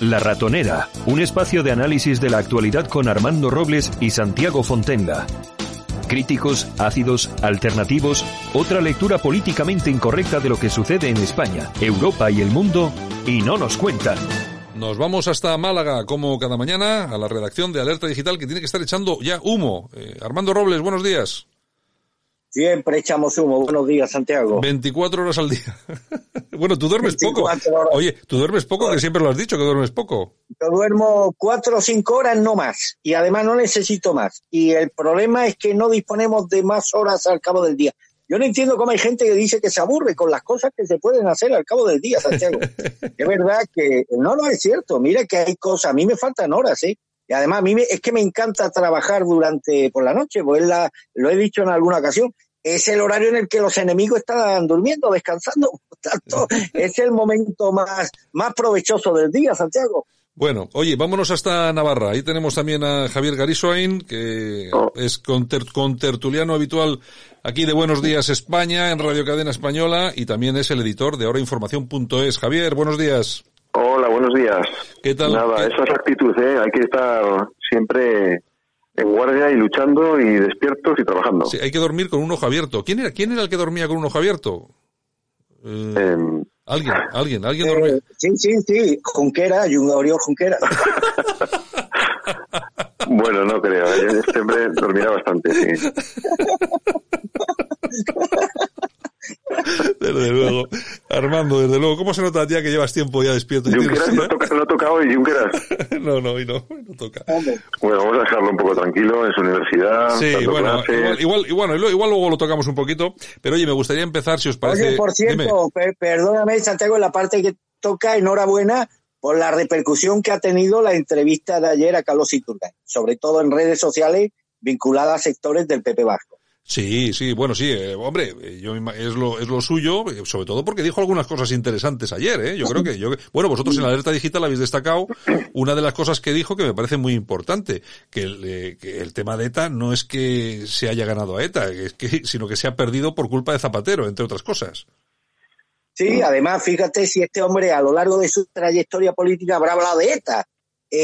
La Ratonera, un espacio de análisis de la actualidad con Armando Robles y Santiago Fontenga. Críticos, ácidos, alternativos, otra lectura políticamente incorrecta de lo que sucede en España, Europa y el mundo, y no nos cuentan. Nos vamos hasta Málaga, como cada mañana, a la redacción de Alerta Digital, que tiene que estar echando ya humo. Eh, Armando Robles, buenos días. Siempre echamos humo. Buenos días, Santiago. 24 horas al día. bueno, tú duermes poco. Oye, tú duermes poco, que siempre lo has dicho, que duermes poco. Yo duermo cuatro o cinco horas, no más. Y además no necesito más. Y el problema es que no disponemos de más horas al cabo del día. Yo no entiendo cómo hay gente que dice que se aburre con las cosas que se pueden hacer al cabo del día, Santiago. es verdad que no, no es cierto. Mira que hay cosas. A mí me faltan horas, ¿eh? Y además a mí es que me encanta trabajar durante por la noche, pues la, lo he dicho en alguna ocasión, es el horario en el que los enemigos están durmiendo, descansando, por tanto, es el momento más, más provechoso del día, Santiago. Bueno, oye, vámonos hasta Navarra. Ahí tenemos también a Javier Garisoain, que es contertuliano habitual aquí de Buenos Días España, en Radio Cadena Española, y también es el editor de ahorainformación.es. Javier, buenos días. Hola, buenos días. ¿Qué tal? Nada, esa es actitud, ¿eh? Hay que estar siempre en guardia y luchando y despiertos y trabajando. Sí, hay que dormir con un ojo abierto. ¿Quién era, quién era el que dormía con un ojo abierto? Eh, em, alguien, alguien, alguien dormía. Eh, sí, sí, sí, Junquera, Oriol Junquera. bueno, no creo. Este hombre dormirá bastante, sí. Desde luego. Armando, desde luego. ¿Cómo se nota ya que llevas tiempo ya despierto? Junqueras no, toca, no ha tocado y Junqueras. no, no, y no, no toca. Bueno, vamos a dejarlo un poco tranquilo en su universidad. Sí, bueno, igual, igual, igual, luego lo tocamos un poquito. Pero oye, me gustaría empezar, si os parece. Oye, por cierto, perdóname, Santiago, en la parte que toca, enhorabuena por la repercusión que ha tenido la entrevista de ayer a Carlos Iturgay, sobre todo en redes sociales vinculadas a sectores del PP Vasco. Sí, sí, bueno, sí, eh, hombre, eh, yo es lo es lo suyo, eh, sobre todo porque dijo algunas cosas interesantes ayer, ¿eh? Yo creo que yo bueno, vosotros en la alerta digital habéis destacado una de las cosas que dijo que me parece muy importante, que el, tema de ETA no es que se haya ganado a ETA, es que sino que se ha perdido por culpa de Zapatero, entre otras cosas. Sí, además, fíjate si este hombre a lo largo de su trayectoria política habrá hablado de ETA,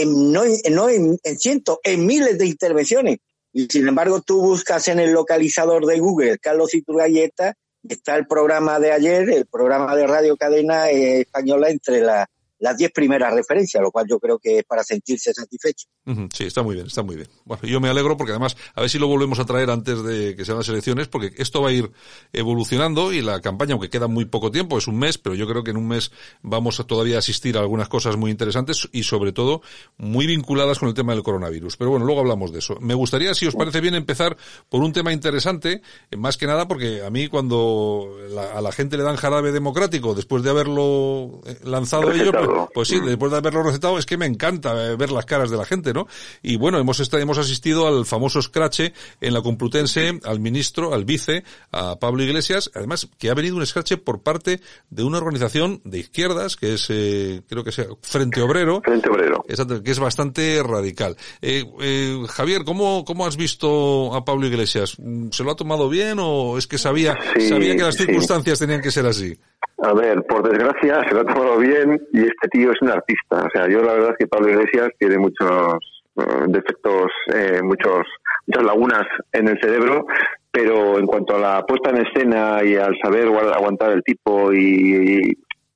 no, no en, en cientos, en miles de intervenciones y sin embargo, tú buscas en el localizador de Google Carlos Iturgayeta, está el programa de ayer, el programa de Radio Cadena eh, Española entre la, las diez primeras referencias, lo cual yo creo que es para sentirse satisfecho. Sí, está muy bien, está muy bien. Bueno, yo me alegro porque además, a ver si lo volvemos a traer antes de que sean las elecciones, porque esto va a ir evolucionando y la campaña, aunque queda muy poco tiempo, es un mes, pero yo creo que en un mes vamos a todavía asistir a algunas cosas muy interesantes y sobre todo muy vinculadas con el tema del coronavirus. Pero bueno, luego hablamos de eso. Me gustaría, si os parece bien, empezar por un tema interesante, más que nada porque a mí cuando a la gente le dan jarabe democrático después de haberlo eh, lanzado ellos, pues sí, después de haberlo recetado, es que me encanta eh, ver las caras de la gente, ¿no? Y bueno, hemos, hemos asistido al famoso escrache en la Complutense, al ministro, al vice, a Pablo Iglesias, además que ha venido un escrache por parte de una organización de izquierdas, que es, eh, creo que sea Frente Obrero. Frente Obrero. que es bastante radical. Eh, eh, Javier, ¿cómo, ¿cómo has visto a Pablo Iglesias? ¿Se lo ha tomado bien o es que sabía, sabía que las circunstancias tenían que ser así? A ver, por desgracia se lo ha tomado bien y este tío es un artista. O sea, yo la verdad es que Pablo Iglesias tiene muchos eh, defectos, eh, muchos, muchas lagunas en el cerebro, pero en cuanto a la puesta en escena y al saber aguantar el tipo y,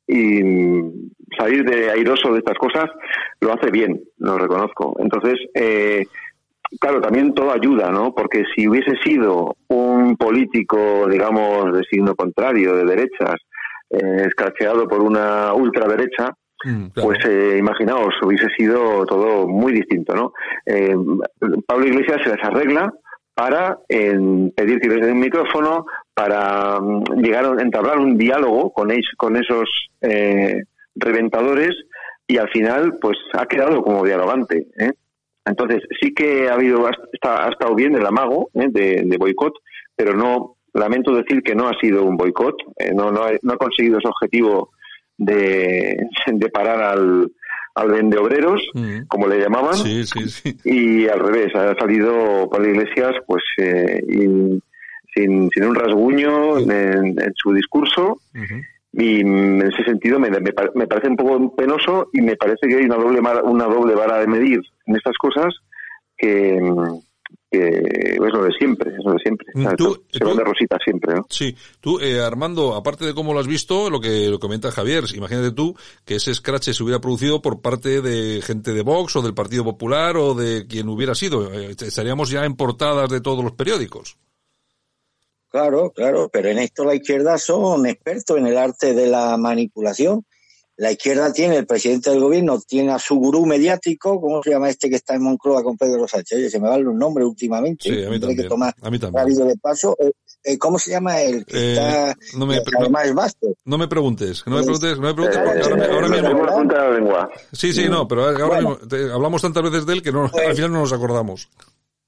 y, salir de airoso de estas cosas, lo hace bien, lo reconozco. Entonces, eh, claro, también todo ayuda, ¿no? Porque si hubiese sido un político, digamos, de signo contrario, de derechas, eh, escracheado por una ultraderecha, mm, pues eh, imaginaos, hubiese sido todo muy distinto, ¿no? Eh, Pablo Iglesias se las arregla para pedir que les den un micrófono, para mm, llegar a entablar un diálogo con, con esos reventadores y al final pues ha quedado como dialogante. Entonces sí que ha habido ha estado bien el amago de, de boicot, pero no lamento decir que no ha sido un boicot, eh, no, no, ha, conseguido ese objetivo de, de parar al, al vende obreros, mm. como le llamaban, y al revés, ha salido Pablo Iglesias pues eh, sin, sin, un rasguño en, su discurso y en ese sentido me, me, parece un poco penoso y me parece que hay una doble una doble vara de medir en estas cosas que, que es lo de siempre, es lo de siempre. se van de rosita siempre, ¿no? Sí. Tú, eh, Armando, aparte de cómo lo has visto, lo que lo comenta Javier, imagínate tú que ese scratch se hubiera producido por parte de gente de Vox o del Partido Popular o de quien hubiera sido. Eh, estaríamos ya en portadas de todos los periódicos. Claro, claro, pero en esto la izquierda son expertos en el arte de la manipulación la izquierda tiene, el presidente del gobierno tiene a su gurú mediático, ¿cómo se llama este que está en Moncloa con Pedro Sánchez? Oye, se me van los nombres últimamente. Sí, a mí también. Que tomar a mí también. de paso. Eh, eh, ¿Cómo se llama el que eh, está, no me, además es vasto? No me preguntes, no me preguntes, no me preguntes porque ahora, mismo... Sí, sí, no, pero ahora mismo hablamos tantas veces de él que no, pues al final no nos acordamos.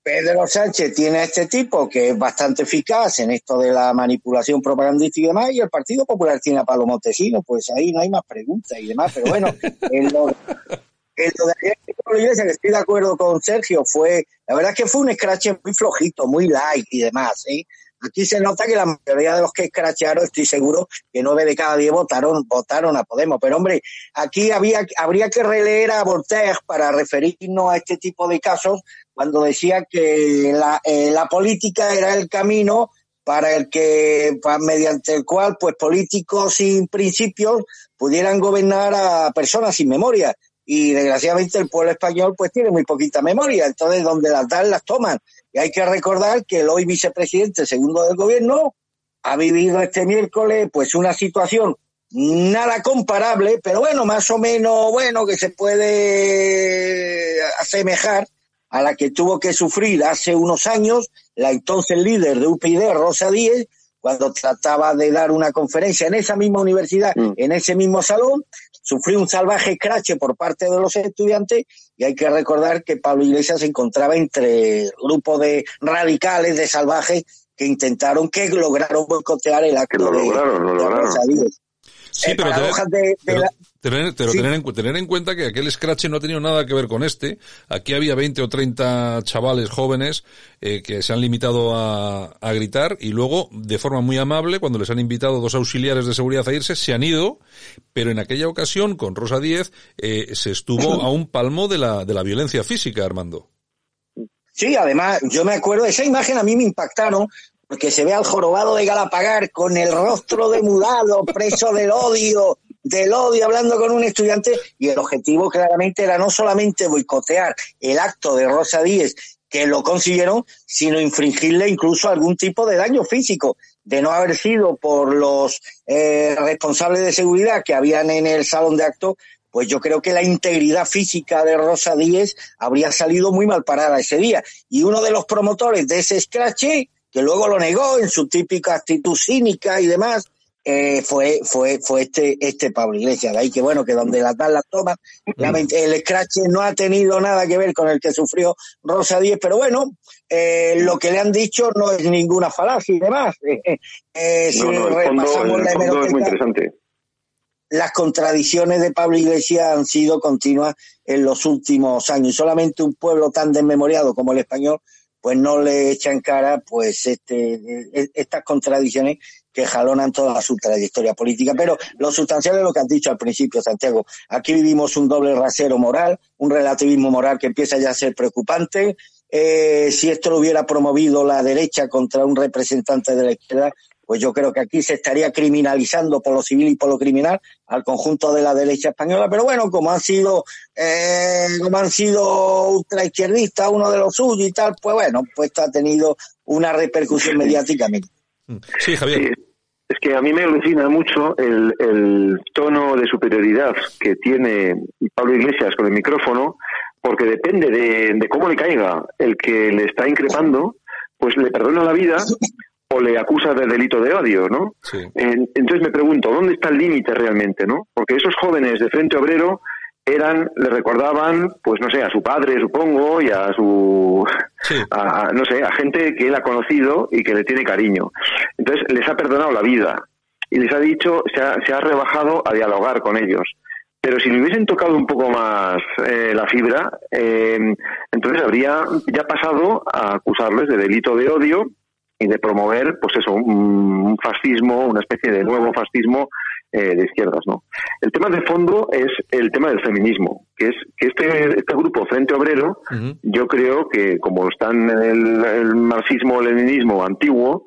Pedro Sánchez tiene a este tipo que es bastante eficaz en esto de la manipulación propagandística y demás, y el Partido Popular tiene a Pablo Montesino, pues ahí no hay más preguntas y demás, pero bueno, en lo, en lo de iglesia, que estoy de acuerdo con Sergio, fue, la verdad es que fue un scratch muy flojito, muy light y demás, ¿eh? Aquí se nota que la mayoría de los que escracharon, estoy seguro que nueve de cada diez votaron, votaron a Podemos. Pero hombre, aquí había, habría que releer a Voltaire para referirnos a este tipo de casos cuando decía que la, eh, la política era el camino para el que, mediante el cual, pues políticos sin principios pudieran gobernar a personas sin memoria. Y desgraciadamente el pueblo español pues tiene muy poquita memoria, entonces donde las dan las toman. Y hay que recordar que el hoy vicepresidente segundo del gobierno ha vivido este miércoles pues una situación nada comparable, pero bueno, más o menos bueno que se puede asemejar a la que tuvo que sufrir hace unos años la entonces líder de UPyD, Rosa Díez, cuando trataba de dar una conferencia en esa misma universidad, mm. en ese mismo salón, sufrió un salvaje escrache por parte de los estudiantes y hay que recordar que Pablo Iglesias se encontraba entre grupos de radicales, de salvajes, que intentaron, que lograron boicotear el acto lo lograron, lo lograron. Sí, pero, tener, tener, en, cuenta que aquel scratch no ha tenido nada que ver con este. Aquí había 20 o 30 chavales jóvenes eh, que se han limitado a, a, gritar y luego, de forma muy amable, cuando les han invitado dos auxiliares de seguridad a irse, se han ido, pero en aquella ocasión, con Rosa Díez, eh, se estuvo a un palmo de la, de la violencia física, Armando. Sí, además, yo me acuerdo, esa imagen a mí me impactaron porque se ve al jorobado de Galapagar con el rostro demudado, preso del odio, del odio, hablando con un estudiante, y el objetivo claramente era no solamente boicotear el acto de Rosa Díez, que lo consiguieron, sino infringirle incluso algún tipo de daño físico, de no haber sido por los eh, responsables de seguridad que habían en el salón de acto, pues yo creo que la integridad física de Rosa Díez habría salido muy mal parada ese día. Y uno de los promotores de ese scratch que luego lo negó en su típica actitud cínica y demás, eh, fue, fue, fue este, este Pablo Iglesias. De ahí que bueno, que donde la tal la toma, el scratch no ha tenido nada que ver con el que sufrió Rosa Díez, pero bueno, eh, lo que le han dicho no es ninguna falacia y demás. Eh, si repasamos la hemeroteca, las contradicciones de Pablo Iglesias han sido continuas en los últimos años. Y solamente un pueblo tan desmemoriado como el español pues no le echan cara pues este, estas contradicciones que jalonan toda su trayectoria política. Pero lo sustancial es lo que has dicho al principio, Santiago. Aquí vivimos un doble rasero moral, un relativismo moral que empieza ya a ser preocupante. Eh, si esto lo hubiera promovido la derecha contra un representante de la izquierda, pues yo creo que aquí se estaría criminalizando por lo civil y por lo criminal al conjunto de la derecha española, pero bueno, como han sido, eh, como han sido ultraizquierdistas, uno de los suyos y tal, pues bueno, pues esto ha tenido una repercusión mediática. Sí, Javier. Es que a mí me alucina mucho el, el tono de superioridad que tiene Pablo Iglesias con el micrófono, porque depende de, de cómo le caiga el que le está increpando, pues le perdona la vida o le acusa de delito de odio, ¿no? entonces me pregunto, ¿dónde está el límite realmente, no? Porque esos jóvenes de Frente Obrero eran, le recordaban, pues no sé, a su padre, supongo, y a su, a, no sé, a gente que él ha conocido y que le tiene cariño. Entonces les ha perdonado la vida y les ha dicho, se ha, se ha rebajado a dialogar con ellos. Pero si le hubiesen tocado un poco más eh, la fibra, eh, entonces habría ya pasado a acusarles de delito de odio y de promover, pues eso, un, fascismo, una especie de nuevo fascismo eh, de izquierdas, ¿no? El tema de fondo es el tema del feminismo, que es que este, este grupo Frente Obrero, yo creo que como están en el, el marxismo-leninismo antiguo,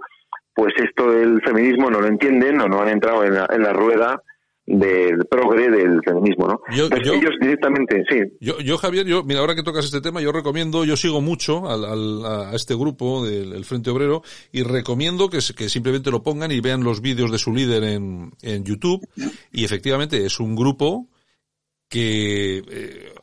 pues esto del feminismo no lo entienden o no han entrado en la, en la rueda del progre del feminismo, ¿no? Yo, ellos directamente, sí. Yo, yo, Javier, yo, mira, ahora que tocas este tema, yo recomiendo, yo sigo mucho al, al, a este grupo del Frente Obrero y recomiendo que, que simplemente lo pongan y vean los vídeos de su líder en, en YouTube y efectivamente es un grupo que eh,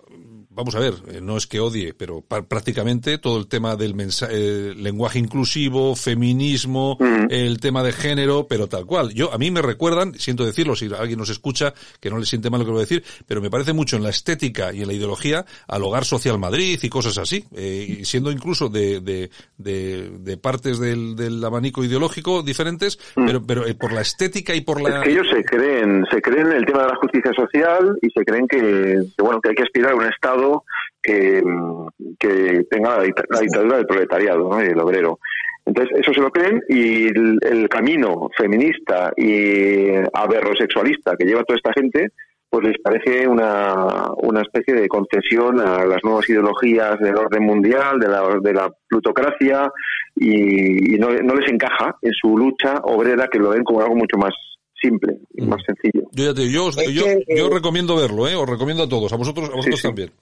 vamos a ver, eh, no es que odie, pero prácticamente todo el tema del mensaje, eh, lenguaje inclusivo, feminismo, el tema de género, pero tal cual. Yo, a mí me recuerdan, siento decirlo, si alguien nos escucha, que no le siente mal lo que voy a decir, pero me parece mucho en la estética y en la ideología al Hogar Social Madrid y cosas así, eh, siendo incluso de, de, de, partes del, del, abanico ideológico diferentes, mm. pero, pero por la estética y por la... Es que ellos se creen, se creen en el tema de la justicia social y se creen que, que bueno, que hay que aspirar a un Estado que, tenga la dictadura del proletariado, ¿no? el obrero. Entonces, eso se lo creen y el, camino feminista y aberrosexualista que lleva toda esta gente, pues les parece una, una especie de concesión a las nuevas ideologías del orden mundial, de la, de la plutocracia, y, y no, no les encaja en su lucha obrera, que lo ven como algo mucho más simple, mm. más sencillo. Yo, yo, yo, yo, recomiendo verlo, ¿eh? os recomiendo a todos, a vosotros, a vosotros también.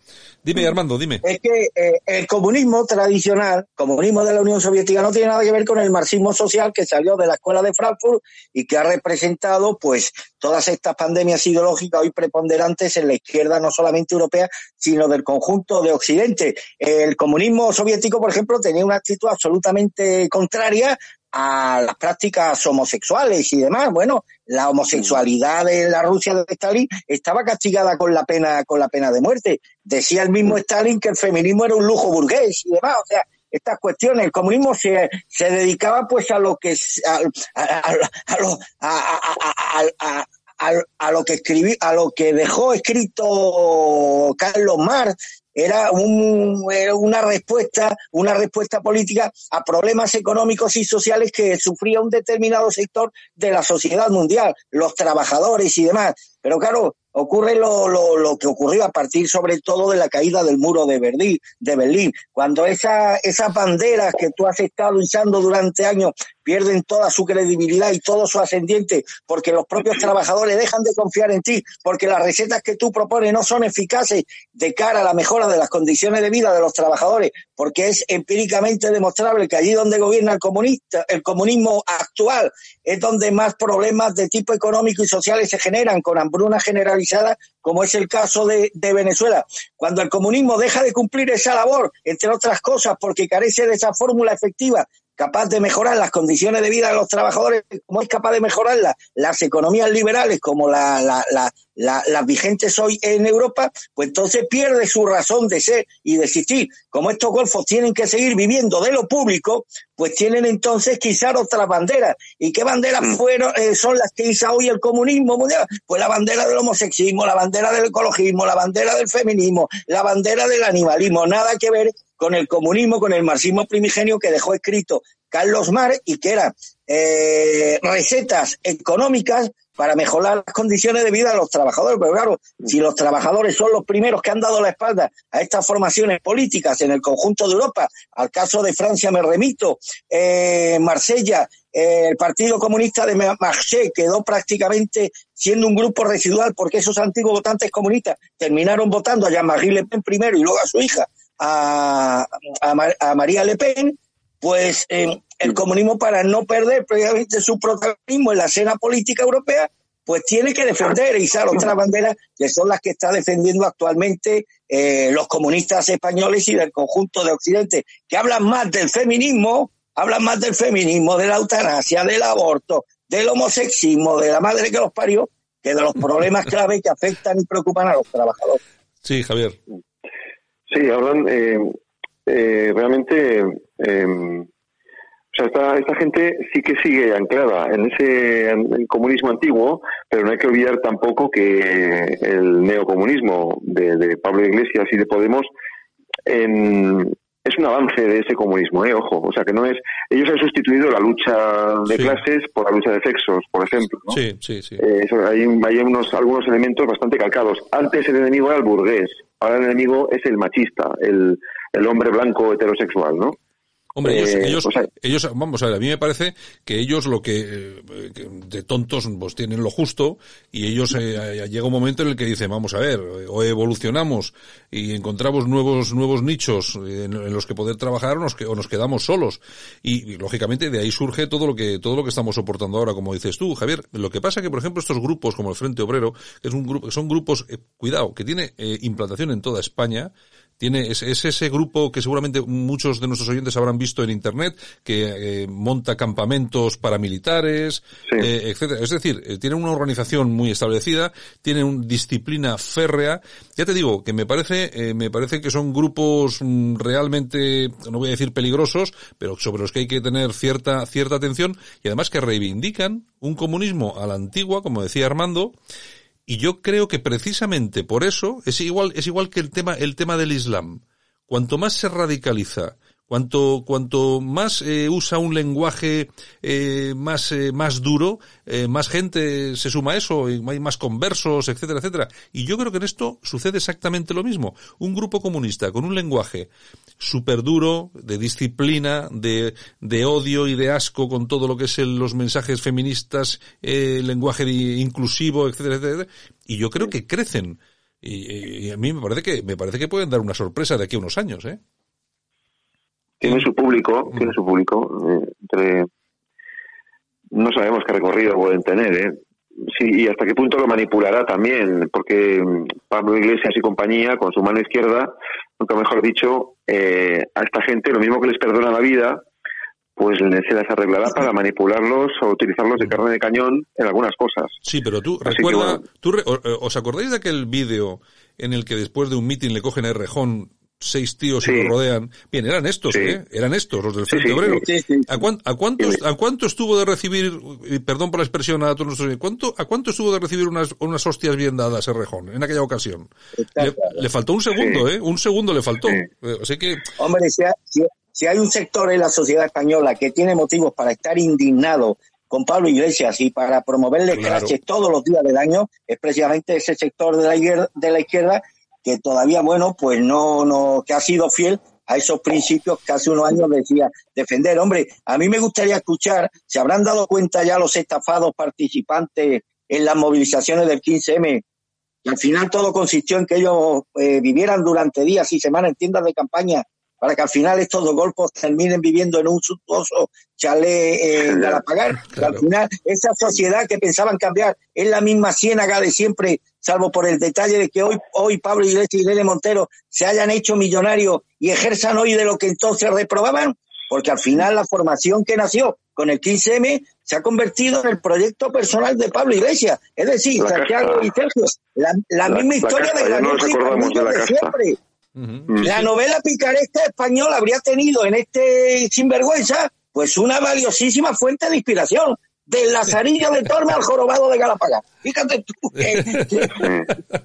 Dime, Armando, dime. Es que eh, el comunismo tradicional, comunismo de la Unión Soviética, no tiene nada que ver con el marxismo social que salió de la escuela de Frankfurt y que ha representado, pues, todas estas pandemias ideológicas hoy preponderantes en la izquierda, no solamente europea, sino del conjunto de Occidente. El comunismo soviético, por ejemplo, tenía una actitud absolutamente contraria a las prácticas homosexuales y demás. Bueno, la homosexualidad de la Rusia de Stalin estaba castigada con la pena, con la pena de muerte. Decía el mismo Stalin que el feminismo era un lujo burgués y demás. O sea, estas cuestiones, el comunismo se, se dedicaba pues a lo que a, a, a, a lo que escribí, a lo que dejó escrito Carlos Marx era, un, una respuesta, una respuesta política a problemas económicos y sociales que sufría un determinado sector de la sociedad mundial, los trabajadores y demás. Pero claro, ocurre lo, lo, lo, que ocurrió a partir sobre todo de la caída del muro de Berlín, cuando esa, esas banderas que tú has estado usando durante años pierden toda su credibilidad y todo su ascendiente porque los propios trabajadores dejan de confiar en ti, porque las recetas que tú propones no son eficaces de cara a la mejora de las condiciones de vida de los trabajadores, porque es empíricamente demostrable que allí donde gobierna el comunista, el comunismo actual es donde más problemas de tipo económico y sociales se generan con hambruna generalizada, como es el caso de, de Venezuela. Cuando el comunismo deja de cumplir esa labor, entre otras cosas, porque carece de esa fórmula efectiva capaz de mejorar las condiciones de vida de los trabajadores, como es capaz de mejorar las economías liberales como la, la, la, las vigentes hoy en Europa, pues entonces pierde su razón de ser y de existir. Como estos golfos tienen que seguir viviendo de lo público, pues tienen entonces que izar otras banderas. ¿Y qué banderas mm. fueron, eh, son las que iza hoy el comunismo mundial? Pues la bandera del homosexismo, la bandera del ecologismo, la bandera del feminismo, la bandera del animalismo, nada que ver con el comunismo, con el marxismo primigenio que dejó escrito Carlos Mar y que eran eh, recetas económicas para mejorar las condiciones de vida de los trabajadores. Pero claro, si los trabajadores son los primeros que han dado la espalda a estas formaciones políticas en el conjunto de Europa, al caso de Francia me remito, eh, Marsella, eh, el Partido Comunista de Marché quedó prácticamente siendo un grupo residual porque esos antiguos votantes comunistas terminaron votando a Jean-Marie Le Pen primero y luego a su hija, a, a, María Le Pen, pues eh, el comunismo para no perder previamente su protagonismo en la escena política europea, pues tiene que defender e izar otras banderas que son las que está defendiendo actualmente eh, los comunistas españoles y del conjunto de Occidente, que hablan más del feminismo, hablan más del feminismo, de la eutanasia, del aborto, del homosexismo, de la madre que los parió, que de los problemas clave que afectan y preocupan a los trabajadores. Sí, Javier. Sí, hablan eh, eh, realmente, em, o sea, esta, esta, gente sí que sigue anclada en ese comunismo antiguo, pero no hay que olvidar tampoco que el neocomunismo de, de Pablo Iglesias y de Podemos en, es un avance de ese comunismo, ¿eh? ojo, o sea que no es, ellos han sustituido la lucha de clases por la lucha de sexos, por ejemplo, ¿no? Sí, sí, sí. Eh, hay, hay unos, algunos elementos bastante calcados. Antes el enemigo era el burgués, ahora el enemigo es el machista, el, el hombre blanco heterosexual, ¿no? Hombre, ellos, Eh, ellos, o sea- ellos, vamos a ver, a mí me parece que ellos lo que, eh, que de tontos, pues tienen lo justo y ellos eh, llega un momento en el que dicen, vamos a ver, o evolucionamos y encontramos nuevos, nuevos nichos en, en los que poder trabajar o nos, o nos quedamos solos. Y, y, lógicamente de ahí surge todo lo que, todo lo que estamos soportando ahora, como dices tú, Javier. Lo que pasa que, por ejemplo, estos grupos como el Frente Obrero, que es un grupo, son grupos, eh, cuidado, que tiene eh, implantación en toda España, tiene es, es ese grupo que seguramente muchos de nuestros oyentes habrán visto en internet que eh, monta campamentos paramilitares Sí. eh, etcétera es decir eh, tiene una organización muy establecida tiene una disciplina férrea ya te digo que me parece eh, me parece que son grupos mm, realmente no voy a decir peligrosos pero sobre los que hay que tener cierta cierta atención y además que reivindican un comunismo a la antigua como decía Armando y yo creo que precisamente por eso es igual, es igual que el tema, el tema del Islam. Cuanto más se radicaliza, cuanto, cuanto más eh, usa un lenguaje eh, más, eh, más duro, eh, más gente se suma a eso, y hay más conversos, etcétera, etcétera. Y yo creo que en esto sucede exactamente lo mismo. Un grupo comunista con un lenguaje súper duro, de disciplina, de, de odio y de asco con todo lo que es el- los mensajes feministas, eh, lenguaje inclusivo, etcétera, etcétera. Y yo creo que crecen. Y, y a mí me parece que, me parece que pueden dar una sorpresa de aquí a unos años, ¿eh? Tiene su público, tiene su público. eh, entre no sabemos qué recorrido pueden tener, ¿eh? Sí, y hasta qué punto lo manipulará también, porque mm, Pablo Iglesias y compañía, con su mano izquierda, nunca mejor dicho, eh, a esta gente lo mismo que les perdona la vida, pues se les arreglará para manipularlos o utilizarlos de carne de cañón en algunas cosas. Sí, pero tú Así que recuerda, bueno. tú re- ¿os acordáis de aquel vídeo en el que después de un mitin le cogen a Rejón seis tíos Sí. lo rodean? Bien, eran estos, Sí. ¿eh? Eran estos, los del Frente Obrero. ¿A, cuán- a cuántos. ¿A cuánto estuvo de recibir, y perdón por la expresión a todos nuestros, ¿cuánto, ¿a cuánto estuvo de recibir unas, unas hostias bien dadas a Rejón en aquella ocasión? Le, faltó un segundo. ¿eh? Un segundo le faltó. Eh, Así que, Hombre, si si- si hay un sector en la sociedad española que tiene motivos para estar indignado con Pablo Iglesias y para promoverle Claro. todos los días del año, es precisamente ese sector de la, de la izquierda que todavía, bueno, pues no, no, que ha sido fiel a esos principios que hace unos años decía defender. Hombre, a mí me gustaría escuchar, se habrán dado cuenta ya los estafados participantes en las movilizaciones del 15M, y al final todo consistió en que ellos eh, vivieran durante días y semanas en tiendas de campaña para que al final estos dos golpes terminen viviendo en un suntuoso chalet eh, en Galapagar. Que Claro. al final esa sociedad que pensaban cambiar es la misma ciénaga de siempre, salvo por el detalle de que hoy, hoy Pablo Iglesias y Irene Montero se hayan hecho millonarios y ejerzan hoy de lo que entonces reprobaban, porque al final la formación que nació con el 15M se ha convertido en el proyecto personal de Pablo Iglesias. Es decir, La Santiago casta. y Sergio, la, la La- misma historia casta, de no de de siempre. La novela picaresca española habría tenido en este sinvergüenza pues una valiosísima fuente de inspiración. Del Lazarillo de Torme al jorobado de Galapagar. Fíjate tú. que- que-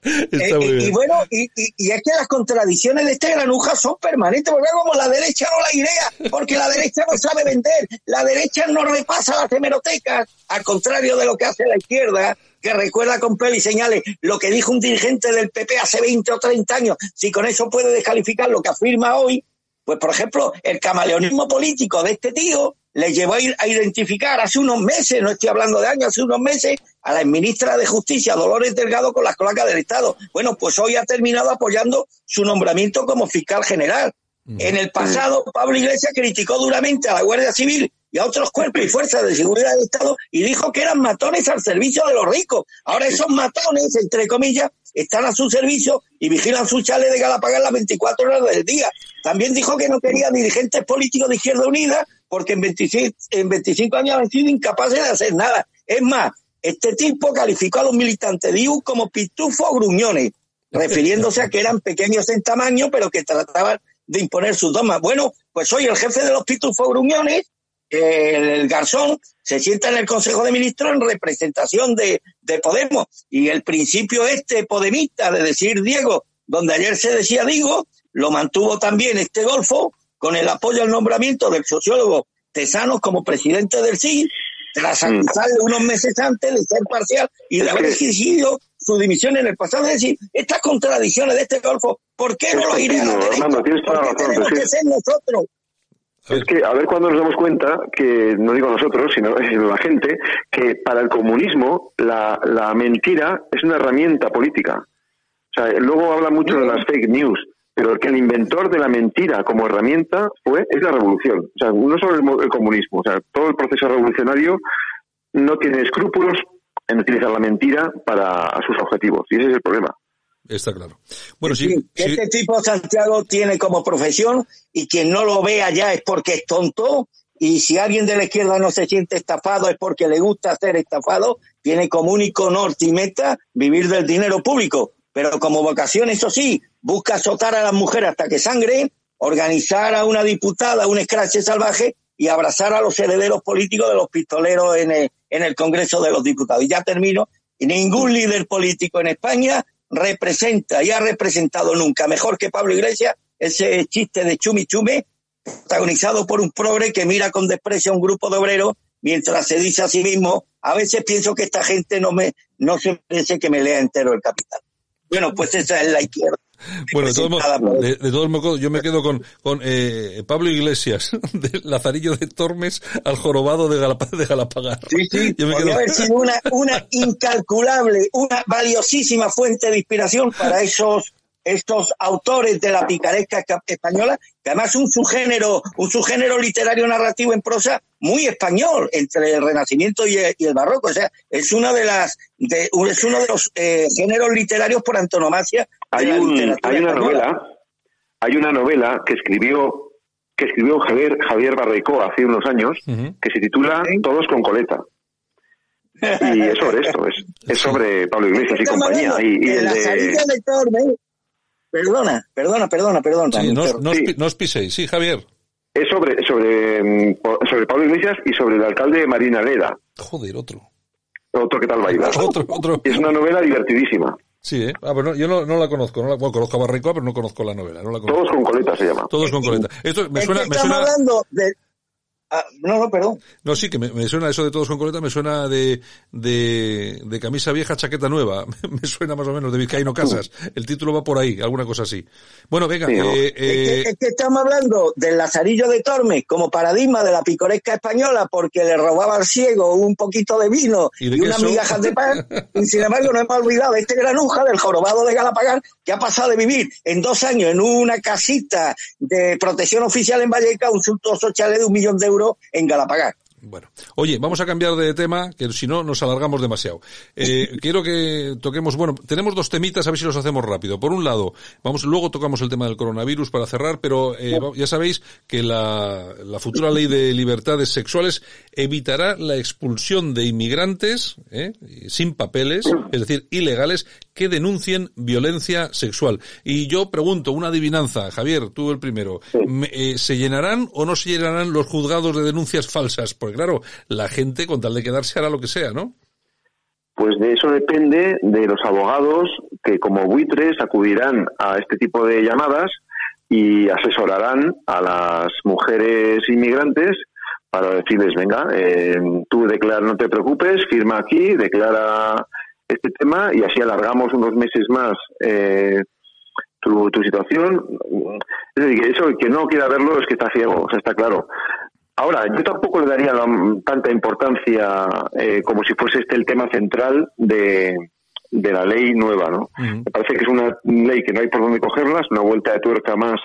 Está eh, muy eh, y bueno, y, y- y es que las contradicciones de este granuja son permanentes, porque como la derecha no la idea, porque la derecha no sabe vender, la derecha no repasa las hemerotecas, al contrario de lo que hace la izquierda, que recuerda con pel y señales lo que dijo un dirigente del PP hace 20 o 30 años, si con eso puede descalificar lo que afirma hoy, pues por ejemplo, el camaleonismo político de este tío le llevó a, ir- a identificar hace unos meses, no estoy hablando de años, hace unos meses, a la ministra de Justicia, Dolores Delgado, con las cloacas del Estado. Bueno, pues hoy ha terminado apoyando su nombramiento como fiscal general. En el pasado, Pablo Iglesias criticó duramente a la Guardia Civil y a otros cuerpos y fuerzas de seguridad del Estado y dijo que eran matones al servicio de los ricos. Ahora esos matones, entre comillas, están a su servicio y vigilan su chale de Galapagar las 24 horas del día. También dijo que no quería dirigentes políticos de Izquierda Unida porque en 25, en 25 años han sido incapaces de hacer nada. Es más, este tipo calificó a los militantes de IU como pitufos gruñones, refiriéndose a que eran pequeños en tamaño, pero que trataban de imponer sus dogmas. Bueno, pues hoy el jefe de los pitufos gruñones, el Garzón, se sienta en el Consejo de Ministros en representación de, de Podemos. Y el principio este podemista de decir Diego, donde ayer se decía Digo, lo mantuvo también este Golfo con el apoyo al nombramiento del sociólogo Tesanos como presidente del CID, tras mm. acusarle unos meses antes de ser parcial y de haber exigido su dimisión en el pasado. Es decir, estas contradicciones de este Golfo, ¿por qué no lo irán a que ser nosotros? Es que a ver cuando nos damos cuenta que, no digo nosotros, sino, la gente, que para el comunismo la, la mentira es una herramienta política. O sea, luego habla mucho de las fake news, pero el que el inventor de la mentira como herramienta fue es la revolución. O sea, no solo el, comunismo, o sea, todo el proceso revolucionario no tiene escrúpulos en utilizar la mentira para sus objetivos. Y ese es el problema. Está claro. Bueno, sí, Este tipo Santiago tiene como profesión y quien no lo vea ya es porque es tonto y si alguien de la izquierda no se siente estafado es porque le gusta ser estafado, tiene como único norte y meta vivir del dinero público. Pero como vocación, eso sí, busca azotar a las mujeres hasta que sangren, organizar a una diputada, un escrache salvaje y abrazar a los herederos políticos de los pistoleros en el, en el Congreso de los Diputados. Y ya termino, ningún líder político en España representa y ha representado nunca mejor que Pablo Iglesias ese chiste de chumi chume protagonizado por un progre que mira con desprecio a un grupo de obreros mientras se dice a sí mismo, a veces pienso que esta gente no me no se merece que me lea entero el capital. Bueno, pues esa es la izquierda. Bueno, de todos modos, yo me quedo con, con eh, Pablo Iglesias, del Lazarillo de Tormes al jorobado de, de Galapagar. Sí, sí, yo me quedo... haber sido una, una incalculable, una valiosísima fuente de inspiración para esos estos autores de la picaresca española, que además un subgénero, un subgénero literario narrativo en prosa muy español entre el Renacimiento y el, Barroco, o sea, es una de las de, es uno de los eh, géneros literarios por antonomasia. Hay, hay una novela, hay una novela que escribió que escribió Javier Javier Barreicó hace unos años que se titula Todos con coleta. Y es sobre esto, es, sobre Pablo Iglesias y compañía. Y, y el de... Perdona, perdona, perdona, perdona. no, os piséis, sí, Javier. Es sobre, sobre, mm, sobre Pablo Iglesias y sobre el alcalde Marina Leda. Joder, otro. Otro que tal baila. otro, otro. Es una novela divertidísima. Sí, ¿eh? Ah, pero yo no, no, la conozco. No la, bueno, conozco a Barricoa, pero no conozco la novela. No la Todos con coleta se llama. Todos con coleta. Esto me suena, me suena... hablando de, Ah, no, no, perdón. No, sí, que me, suena eso de todos con coleta, me suena de, de, de, camisa vieja, chaqueta nueva. me suena más o menos de Vizcaíno Casas. El título va por ahí, alguna cosa así. Bueno, venga. Eh, eh, es, que, estamos hablando del Lazarillo de Tormes como paradigma de la picoresca española porque le robaba al ciego un poquito de vino y, unas migajas de pan. y sin embargo, no hemos olvidado este granuja del jorobado de Galapagar que ha pasado de vivir en dos años en una casita de protección oficial en Valleca un suntuoso chalet de un millón de euros en Galapagar. Bueno, oye, vamos a cambiar de tema, que si no nos alargamos demasiado. Eh, quiero que toquemos, bueno, tenemos dos temitas, a ver si los hacemos rápido. Por un lado, vamos, luego tocamos el tema del coronavirus para cerrar, pero eh, ya sabéis que la, la, futura ley de libertades sexuales evitará la expulsión de inmigrantes eh, sin papeles, es decir, ilegales, que denuncien violencia sexual. Y yo pregunto, una adivinanza, Javier, tú el primero, eh, ¿se llenarán o no se llenarán los juzgados de denuncias falsas? Porque claro, la gente con tal de quedarse hará lo que sea, ¿no? Pues de eso depende de los abogados que como buitres acudirán a este tipo de llamadas y asesorarán a las mujeres inmigrantes para decirles, venga, eh, tú declara, no te preocupes, firma aquí, declara este tema y así alargamos unos meses más eh, tu, tu, situación. Es decir, eso, que no quiera verlo es que está ciego, o sea, está claro. Ahora, yo tampoco le daría tanta importancia eh, como si fuese este el tema central de, de la ley nueva, ¿no? Me parece que es una ley que no hay por dónde cogerla, es una vuelta de tuerca más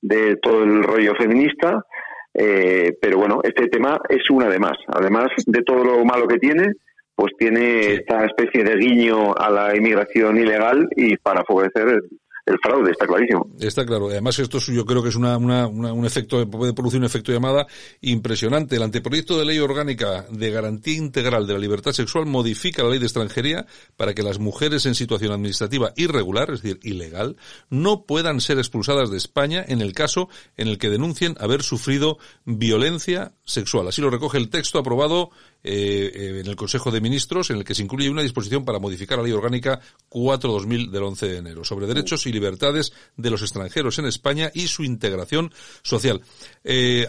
de todo el rollo feminista, eh, pero bueno, este tema es una de más. Además de todo lo malo que tiene, pues tiene esta especie de guiño a la inmigración ilegal y para favorecer el fraude, está clarísimo. Está claro. Además, esto yo creo que es una, una, un efecto, puede producir un efecto llamada impresionante. El anteproyecto de ley orgánica de garantía integral de la libertad sexual modifica la ley de extranjería para que las mujeres en situación administrativa irregular, es decir, ilegal, no puedan ser expulsadas de España en el caso en el que denuncien haber sufrido violencia sexual. Así lo recoge el texto aprobado eh, en el Consejo de Ministros, en el que se incluye una disposición para modificar la Ley Orgánica 4-2000 del 11 de enero, sobre derechos y libertades de los extranjeros en España y su integración social.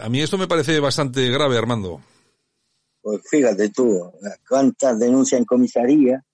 a mí esto me parece bastante grave, Armando. Pues fíjate tú, cuántas denuncias en comisaría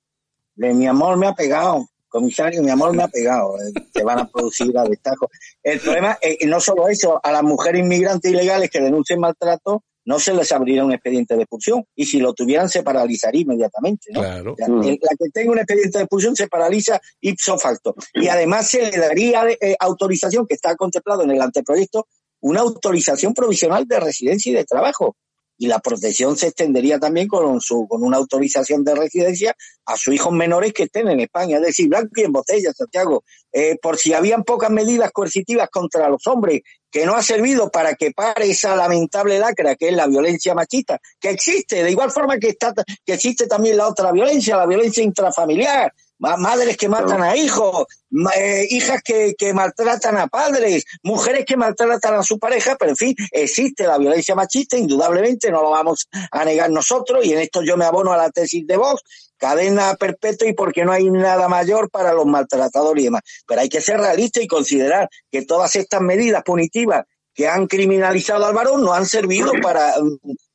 de mi amor me ha pegado, comisario, mi amor me ha pegado, eh, van a producir a destajo. El problema es no solo eso, a las mujeres inmigrantes ilegales que denuncien maltrato, no se les abriría un expediente de expulsión y si lo tuvieran se paralizaría inmediatamente. ¿no? Claro. La, que tenga un expediente de expulsión se paraliza ipso facto. Y además se le daría eh, autorización, que está contemplado en el anteproyecto, una autorización provisional de residencia y de trabajo y la protección se extendería también con, su, con una autorización de residencia a sus hijos menores que estén en España. Es decir, blanco y en botella, Santiago. Eh, por si habían pocas medidas coercitivas contra los hombres, que no ha servido para que pare esa lamentable lacra que es la violencia machista, que existe, de igual forma que, está, que existe también la otra violencia, la violencia intrafamiliar, madres que matan a hijos, eh, hijas que, que, maltratan a padres, mujeres que maltratan a su pareja, pero en fin, existe la violencia machista, indudablemente, no lo vamos a negar nosotros, y en esto yo me abono a la tesis de Vox, cadena perpetua y porque no hay nada mayor para los maltratadores y demás. Pero hay que ser realista y considerar que todas estas medidas punitivas que han criminalizado al varón no han servido para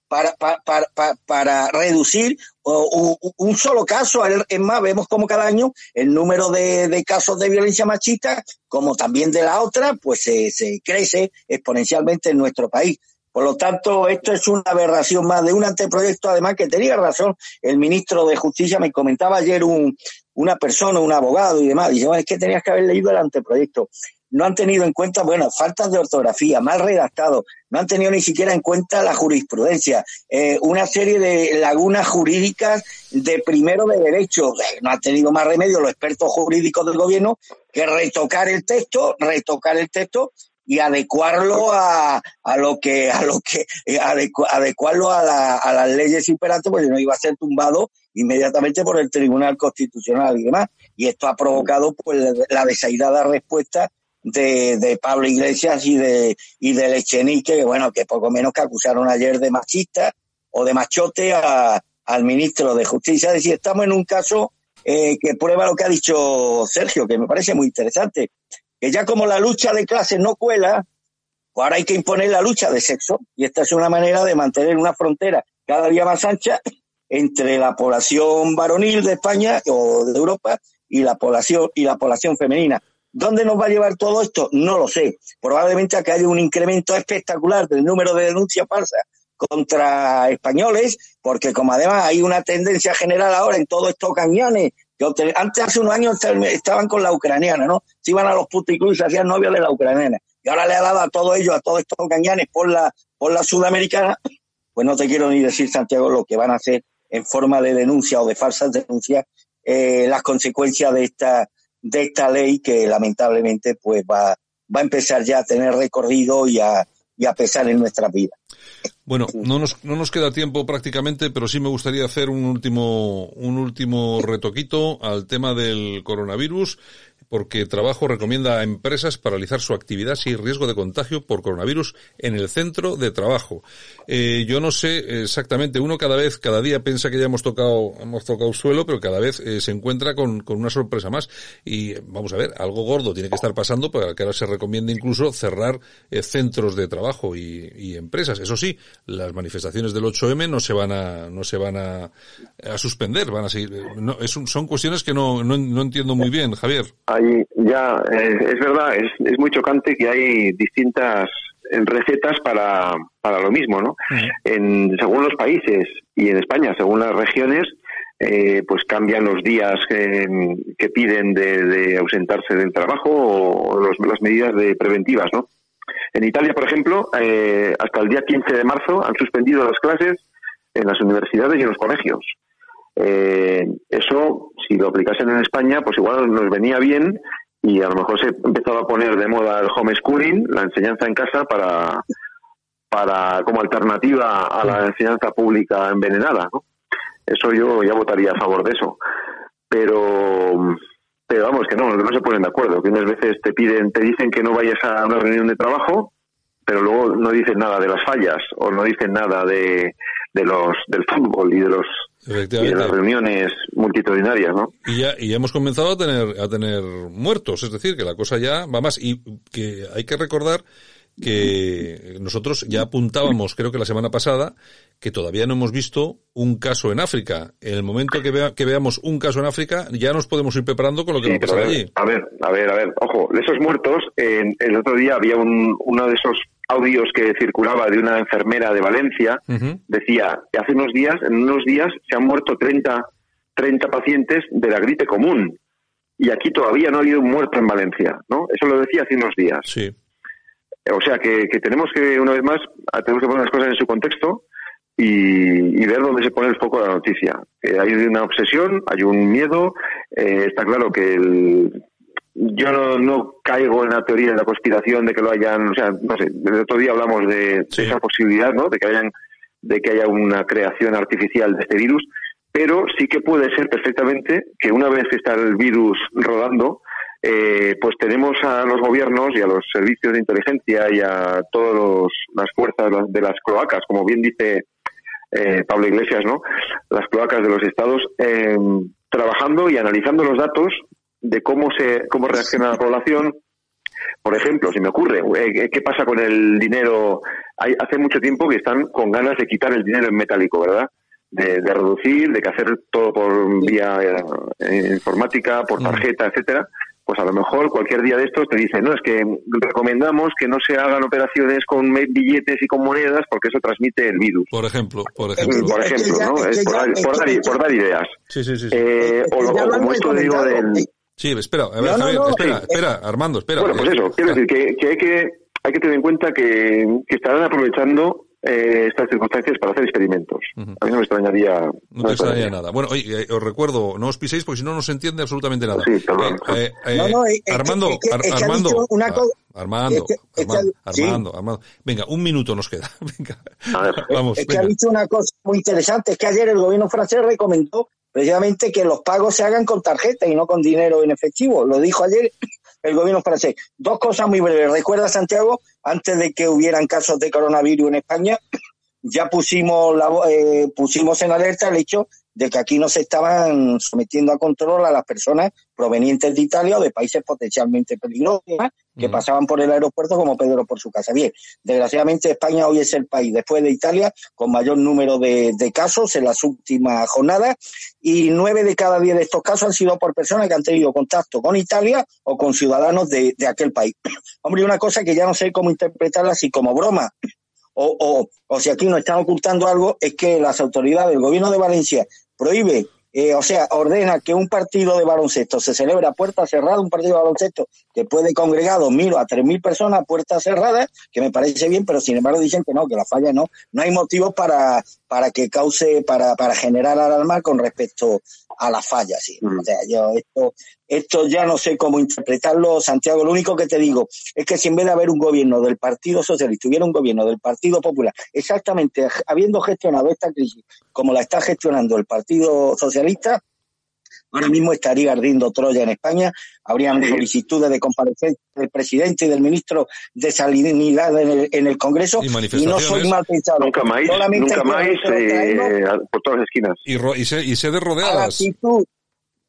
para, para, para, reducir un solo caso. Es más, vemos como cada año el número de, casos de violencia machista, como también de la otra, pues se, se crece exponencialmente en nuestro país. Por lo tanto, esto es una aberración más de un anteproyecto, además que tenía razón el ministro de Justicia, me comentaba ayer un, una persona, un abogado y demás, dice, bueno, es que tenías que haber leído el anteproyecto no han tenido en cuenta, bueno, faltas de ortografía, mal redactado, no han tenido ni siquiera en cuenta la jurisprudencia, eh, una serie de lagunas jurídicas de primero de derecho. Eh, no han tenido más remedio los expertos jurídicos del gobierno que retocar el texto, retocar el texto y adecuarlo a, a lo que a lo que eh, adecuarlo a, la, a las leyes imperantes porque no iba a ser tumbado inmediatamente por el Tribunal Constitucional y demás y esto ha provocado pues la desairada respuesta de, Pablo Iglesias y de, y de Lechenique, que bueno, que poco menos que acusaron ayer de machista o de machote al ministro de Justicia. Es decir, estamos en un caso eh, que prueba lo que ha dicho Sergio, que me parece muy interesante, que ya como la lucha de clases no cuela, pues ahora hay que imponer la lucha de sexo, y esta es una manera de mantener una frontera cada día más ancha entre la población varonil de España o de Europa y la población y la población femenina. ¿Dónde nos va a llevar todo esto? No lo sé. Probablemente a que haya un incremento espectacular del número de denuncias falsas contra españoles, porque como además hay una tendencia general ahora en todos estos cañones, que antes hace unos años estaban con la ucraniana, ¿no? Se iban a los puticlubs y se hacían novios de la ucraniana. Y ahora le ha dado a todo ello, a todos estos cañones por la, por la sudamericana, pues no te quiero ni decir, Santiago, lo que van a hacer en forma de denuncia o de falsas denuncias, eh, las consecuencias de esta, de esta ley que lamentablemente pues va, va a empezar ya a tener recorrido y a, y a pesar en nuestra vida. Bueno, no nos, no nos queda tiempo prácticamente, pero sí me gustaría hacer un último, un último retoquito al tema del coronavirus porque Trabajo recomienda a empresas paralizar su actividad si hay riesgo de contagio por coronavirus en el centro de trabajo. Eh, yo no sé exactamente, uno cada vez, cada día piensa que ya hemos tocado, hemos tocado suelo, pero cada vez eh, se encuentra con, con, una sorpresa más. Y vamos a ver, algo gordo tiene que estar pasando para que ahora se recomiende incluso cerrar eh, centros de trabajo y, y, empresas. Eso sí, las manifestaciones del 8M no se van a, no se van a, a suspender, van a seguir. No, es son cuestiones que no, no, no entiendo muy bien, Javier ya, eh, es verdad, es, es muy chocante que hay distintas recetas para, para lo mismo, ¿no? en, según los países y en España, según las regiones, eh, pues cambian los días que, piden de, ausentarse del trabajo o las medidas de preventivas, ¿no? En Italia, por ejemplo, eh, hasta el día 15 de marzo han suspendido las clases en las universidades y en los colegios. Eh, lo aplicasen en España, pues igual nos venía bien y a lo mejor se empezaba a poner de moda el homeschooling, la enseñanza en casa para, para como alternativa a la enseñanza pública envenenada, ¿no? Eso yo ya votaría a favor de eso. Pero pero vamos que no, no se ponen de acuerdo, que unas veces te piden, te dicen que no vayas a una reunión de trabajo, pero luego no dicen nada de las fallas o no dicen nada de de los del fútbol y de los y de las reuniones multitudinarias, ¿no? Y ya, y ya hemos comenzado a tener a tener muertos, es decir, que la cosa ya va más y que hay que recordar que nosotros ya apuntábamos, creo que la semana pasada, que todavía no hemos visto un caso en África. En el momento que, vea, que veamos un caso en África, ya nos podemos ir preparando con lo que va a pasar allí. A ver, a ver, a ver, ojo, esos muertos, el otro día había un, uno de esos audios que circulaba de una enfermera de Valencia, decía que hace unos días, en unos días, se han muerto 30, 30 pacientes de la gripe común. Y aquí todavía no ha habido un muerto en Valencia, ¿no? Eso lo decía hace unos días. Sí. O sea que, tenemos que, una vez más, tenemos que poner las cosas en su contexto y, ver dónde se pone el foco de la noticia. hay una obsesión, hay un miedo. Eh, está claro que el, yo no, no, caigo en la teoría de la conspiración de que lo hayan, o sea, no sé, el otro día hablamos de, esa posibilidad, ¿no? De que hayan, de que haya una creación artificial de este virus, pero sí que puede ser perfectamente que una vez que está el virus rodando, eh, pues tenemos a los gobiernos y a los servicios de inteligencia y a todas las fuerzas de las cloacas, como bien dice eh, Pablo Iglesias, ¿no? Las cloacas de los estados, eh, trabajando y analizando los datos de cómo se cómo reacciona la población. Por ejemplo, si me ocurre, ¿qué pasa con el dinero? Hay, hace mucho tiempo que están con ganas de quitar el dinero en metálico, ¿verdad? De, reducir, de que hacer todo por vía informática, por tarjeta, etcétera pues a lo mejor cualquier día de estos te dice, no, es que recomendamos que no se hagan operaciones con billetes y con monedas porque eso transmite el virus. Por ejemplo, por ejemplo. Por ejemplo, ¿no? Es por, dar, ideas. Sí, sí, sí. Eh, o, como esto digo del... Sí, espera, a ver, Javier, espera, espera, Armando, espera. Bueno, pues eso, quiero decir que, que, hay que hay que tener en cuenta que, que estarán aprovechando eh, estas circunstancias para hacer experimentos. A mí no me extrañaría. No, te extrañaría nada. Bueno, oye, eh, os recuerdo, no os piséis porque si no, no se entiende absolutamente nada. Sí, perdón. Eh, Armando, Armando, Armando, Armando, Armando, Venga, un minuto nos queda. Venga, vamos. Es que ha dicho una cosa muy interesante, es que ayer el gobierno francés recomendó precisamente que los pagos se hagan con tarjeta y no con dinero en efectivo. Lo dijo ayer el gobierno francés. Dos cosas muy breves. Recuerda, Santiago, antes de que hubieran casos de coronavirus en España, ya pusimos, la, eh, pusimos en alerta el hecho de que aquí no se estaban sometiendo a control a las personas provenientes de Italia o de países potencialmente peligrosos que pasaban por el aeropuerto como Pedro por su casa. Bien, desgraciadamente España hoy es el país después de Italia con mayor número de, casos en las últimas jornadas y nueve de cada diez de estos casos han sido por personas que han tenido contacto con Italia o con ciudadanos de, de aquel país. Hombre, una cosa que ya no sé cómo interpretarla, si como broma o, o, o si aquí nos están ocultando algo, es que las autoridades del gobierno de Valencia prohíbe eh, o sea, ordena que un partido de baloncesto se celebra a puerta cerrada, un partido de baloncesto que puede congregar dos mil a tres mil personas a puerta cerrada, que me parece bien, pero sin embargo dicen que no, que la falla no. No hay motivo para, para que cause, para, para generar alarma con respecto a la falla, sí. Mm. O sea, yo esto, esto ya no sé cómo interpretarlo, Santiago. Lo único que te digo es que si en vez de haber un gobierno del Partido Socialista hubiera un gobierno del Partido Popular, exactamente habiendo gestionado esta crisis como la está gestionando el Partido Socialista, ahora mismo estaría ardiendo Troya en España, habrían solicitudes de comparecencia del presidente y del ministro de Salinidad en el, Congreso y, no soy mal pensado. Nunca más, nunca más eh, por todas las esquinas. Y, y, sedes rodeadas.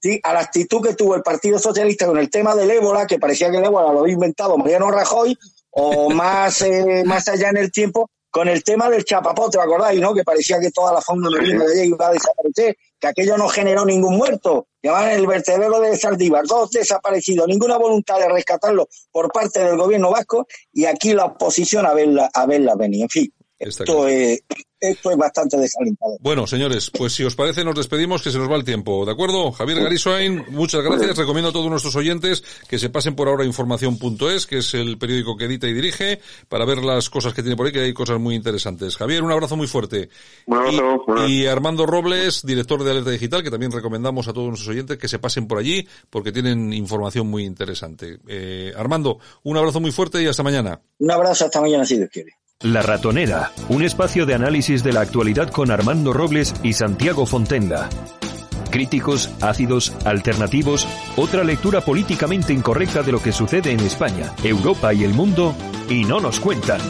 Sí, a la actitud que tuvo el Partido Socialista con el tema del ébola, que parecía que el ébola lo había inventado Mariano Rajoy, o más, eh, más allá en el tiempo, con el tema del chapapote, ¿te acordáis, no? Que parecía que toda la fauna marina de allí iba a desaparecer, que aquello no generó ningún muerto. Llamaban el vertedero de Saldívar, dos desaparecidos, ninguna voluntad de rescatarlo por parte del gobierno vasco, y aquí la oposición a verla, a verla venir. En fin, esto es, esto es bastante desalentador. Bueno, señores, pues si os parece nos despedimos que se nos va el tiempo, ¿de acuerdo? Javier Garisoain, muchas gracias. Recomiendo a todos nuestros oyentes que se pasen por ahora información.es, que es el periódico que edita y dirige, para ver las cosas que tiene por ahí, que hay cosas muy interesantes. Javier, un abrazo muy fuerte. Y, Armando Robles, director de Alerta Digital, que también recomendamos a todos nuestros oyentes que se pasen por allí, porque tienen información muy interesante. Eh, Armando, un abrazo muy fuerte y hasta mañana. Un abrazo hasta mañana, si Dios quiere. La Ratonera, un espacio de análisis de la actualidad con Armando Robles y Santiago Fontenga. Críticos, ácidos, alternativos, otra lectura políticamente incorrecta de lo que sucede en España, Europa y el mundo, y no nos cuentan.